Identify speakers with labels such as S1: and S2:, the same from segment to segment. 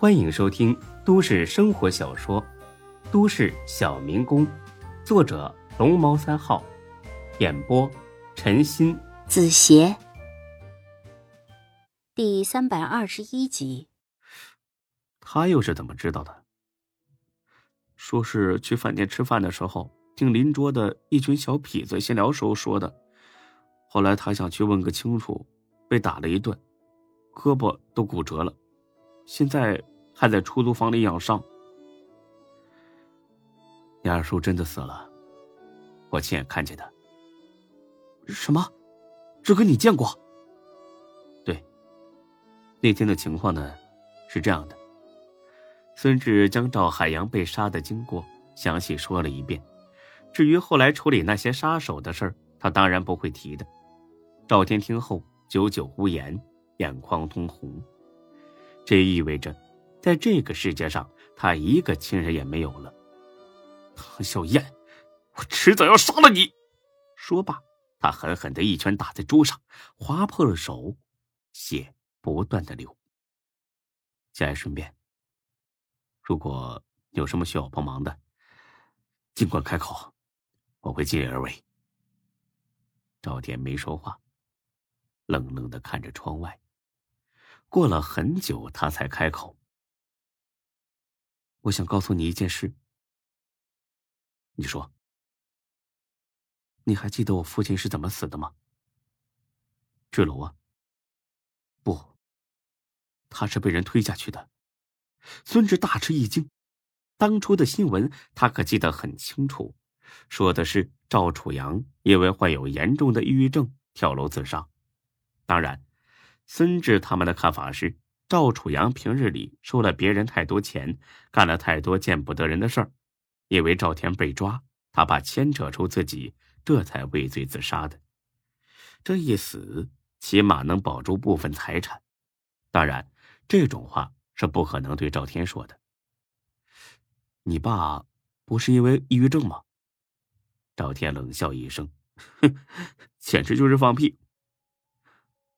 S1: 欢迎收听都市生活小说《都市小民工》，作者龙猫三号，演播陈鑫、
S2: 子邪，第三百二十一集。
S3: 他又是怎么知道的？说是去饭店吃饭的时候，听邻桌的一群小痞子闲聊时候说的。后来他想去问个清楚，被打了一顿，胳膊都骨折了，现在还在出租房里养伤。你二叔真的死了，我亲眼看见的。
S4: 什么？这个你见过？
S3: 对。那天的情况呢，是这样的。孙志将赵海洋被杀的经过详细说了一遍，至于后来处理那些杀手的事儿，他当然不会提的。赵天听后久久无言，眼眶通红。这意味着，在这个世界上，他一个亲人也没有了。
S4: 唐小燕，我迟早要杀了你！
S3: 说罢，他狠狠的一拳打在桌上，划破了手，血不断的流。节哀顺变。如果有什么需要帮忙的，尽管开口，我会尽力而为。赵天没说话，冷冷的看着窗外。过了很久，他才开口：“我想告诉你一件事。
S4: 你说，
S3: 你还记得我父亲是怎么死的吗？坠楼啊？
S4: 不，他是被人推下去的。”孙志大吃一惊，当初的新闻他可记得很清楚，说的是赵楚阳因为患有严重的抑郁症跳楼自杀。当然，孙志他们的看法是赵楚阳平日里收了别人太多钱，干了太多见不得人的事儿，因为赵天被抓，他怕牵扯出自己，这才畏罪自杀的。这一死，起码能保住部分财产。当然，这种话。是不可能对赵天说的。你爸不是因为抑郁症吗？赵天冷笑一声，哼，简直就是放屁。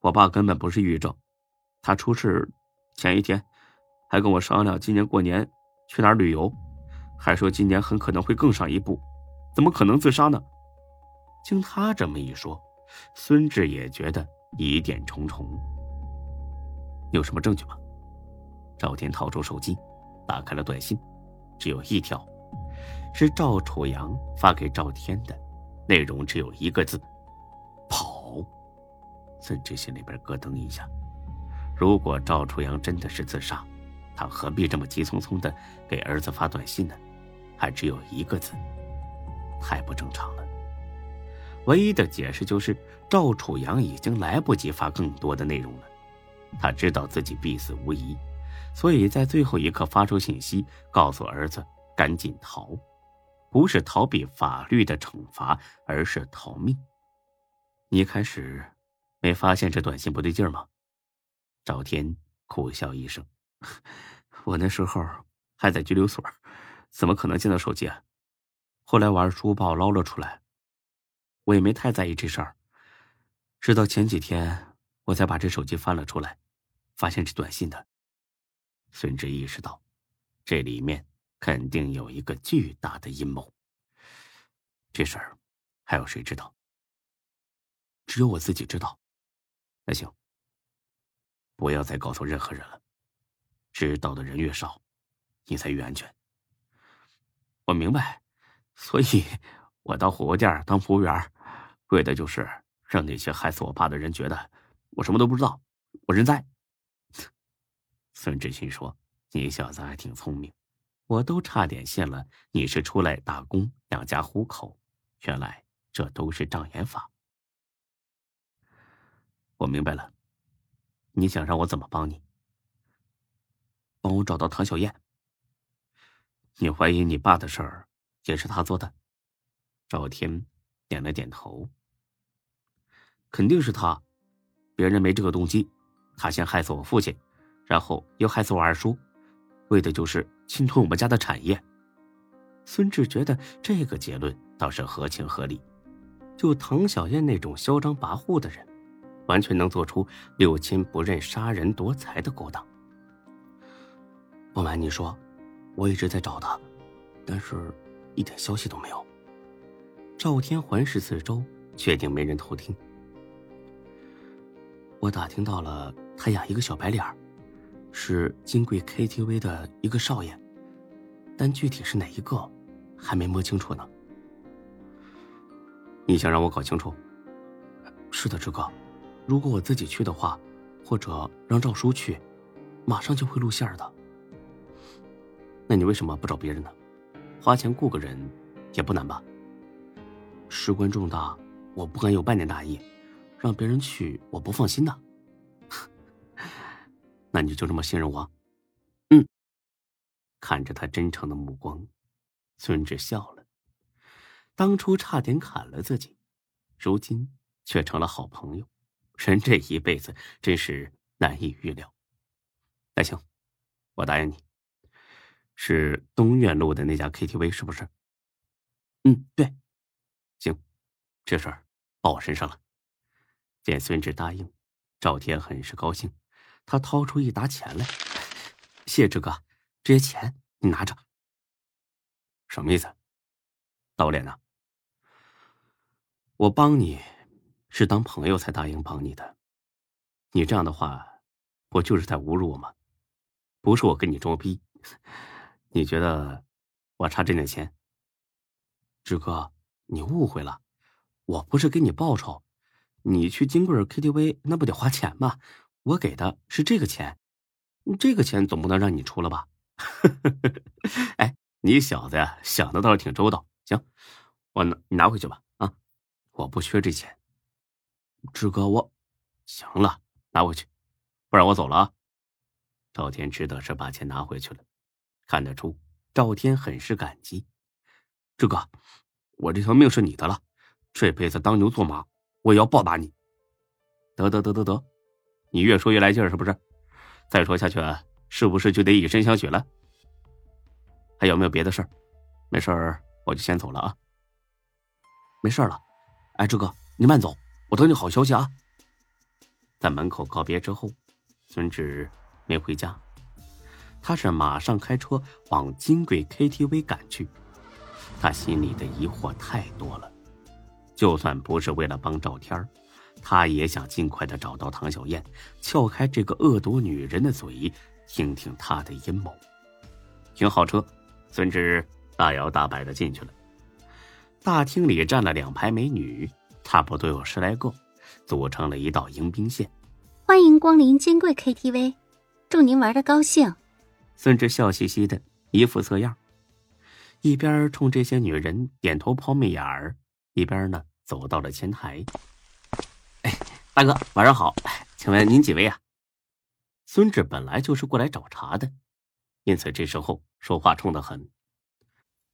S4: 我爸根本不是抑郁症，他出事前一天还跟我商量今年过年去哪儿旅游，还说今年很可能会更上一步，怎么可能自杀呢？经他这么一说，孙志也觉得疑点重重。有什么证据吗？赵天掏出手机，打开了短信，只有一条，是赵楚阳发给赵天的，内容只有一个字：跑。孙志心里边咯噔一下，如果赵楚阳真的是自杀，他何必这么急匆匆的给儿子发短信呢？还只有一个字，太不正常了。唯一的解释就是赵楚阳已经来不及发更多的内容了，他知道自己必死无疑。所以在最后一刻发出信息，告诉儿子赶紧逃，不是逃避法律的惩罚，而是逃命。你一开始没发现这短信不对劲吗？赵天苦笑一声：“ 我那时候还在拘留所，怎么可能见到手机啊？后来玩书把我捞了出来，我也没太在意这事儿。直到前几天，我才把这手机翻了出来，发现这短信的。”孙志意识到，这里面肯定有一个巨大的阴谋。这事儿还有谁知道？只有我自己知道。那行，不要再告诉任何人了。知道的人越少，你才越安全。我明白，所以我到火锅店当服务员，为的就是让那些害死我爸的人觉得我什么都不知道，我人在。孙志新说：“你小子还挺聪明，我都差点信了你是出来打工养家糊口，原来这都是障眼法。”我明白了，你想让我怎么帮你？帮我找到唐小燕。你怀疑你爸的事儿也是他做的？赵天点了点头。肯定是他，别人没这个动机，他先害死我父亲。然后又害死我二叔，为的就是侵吞我们家的产业。孙志觉得这个结论倒是合情合理。就唐小燕那种嚣张跋扈的人，完全能做出六亲不认、杀人夺财的勾当。
S5: 不瞒你说，我一直在找他，但是一点消息都没有。
S4: 赵天环视四周，确定没人偷听。
S5: 我打听到了，他养一个小白脸是金贵 KTV 的一个少爷，但具体是哪一个，还没摸清楚呢。
S4: 你想让我搞清楚？
S5: 是的，志哥，如果我自己去的话，或者让赵叔去，马上就会露馅的。
S4: 那你为什么不找别人呢？花钱雇个人也不难吧？
S5: 事关重大，我不敢有半点大意。让别人去，我不放心呐。
S4: 那你就这么信任我？
S5: 嗯。
S4: 看着他真诚的目光，孙志笑了。当初差点砍了自己，如今却成了好朋友。人这一辈子真是难以预料。那行，我答应你。是东苑路的那家 KTV 是不是？
S5: 嗯，对。
S4: 行，这事儿报我身上了。见孙志答应，赵天很是高兴，他掏出一沓钱来，
S5: 谢志哥，这些钱你拿着。
S4: 什么意思？打我脸呢？
S5: 我帮你，是当朋友才答应帮你的。
S4: 你这样的话，不就是在侮辱我吗？不是我跟你装逼，你觉得我差这点钱？
S5: 志哥，你误会了，我不是给你报酬。你去金贵 KTV 那不得花钱吗？我给的是这个钱，这个钱总不能让你出了吧？
S4: 哎，你小子呀，想的倒是挺周到。行，我拿你拿回去吧。啊，我不缺这钱。
S5: 志哥，我
S4: 行了，拿回去，不然我走了啊。赵天只得是把钱拿回去了。看得出赵天很是感激。
S5: 志哥，我这条命是你的了，这辈子当牛做马。我也要报答你，
S4: 得得得得得，你越说越来劲儿是不是？再说下去，啊是不是就得以身相许了？还有没有别的事儿？没事儿，我就先走了啊。
S5: 没事了，哎，志哥，你慢走，我等你好消息啊。
S4: 在门口告别之后，孙志没回家，他是马上开车往金贵 KTV 赶去，他心里的疑惑太多了。就算不是为了帮赵天，他也想尽快的找到唐小燕，撬开这个恶毒女人的嘴，听听她的阴谋。停好车，孙志大摇大摆的进去了。大厅里站了两排美女，差不多有十来个，组成了一道迎宾线。
S2: 欢迎光临金贵 KTV，祝您玩的高兴。
S4: 孙志笑嘻嘻的一副色样，一边冲这些女人点头抛媚眼儿，一边呢。走到了前台，
S5: 哎，大哥，晚上好，请问您几位啊？孙志本来就是过来找茬的，因此这时候说话冲得很。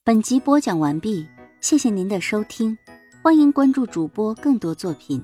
S2: 本集播讲完毕，谢谢您的收听，欢迎关注主播更多作品。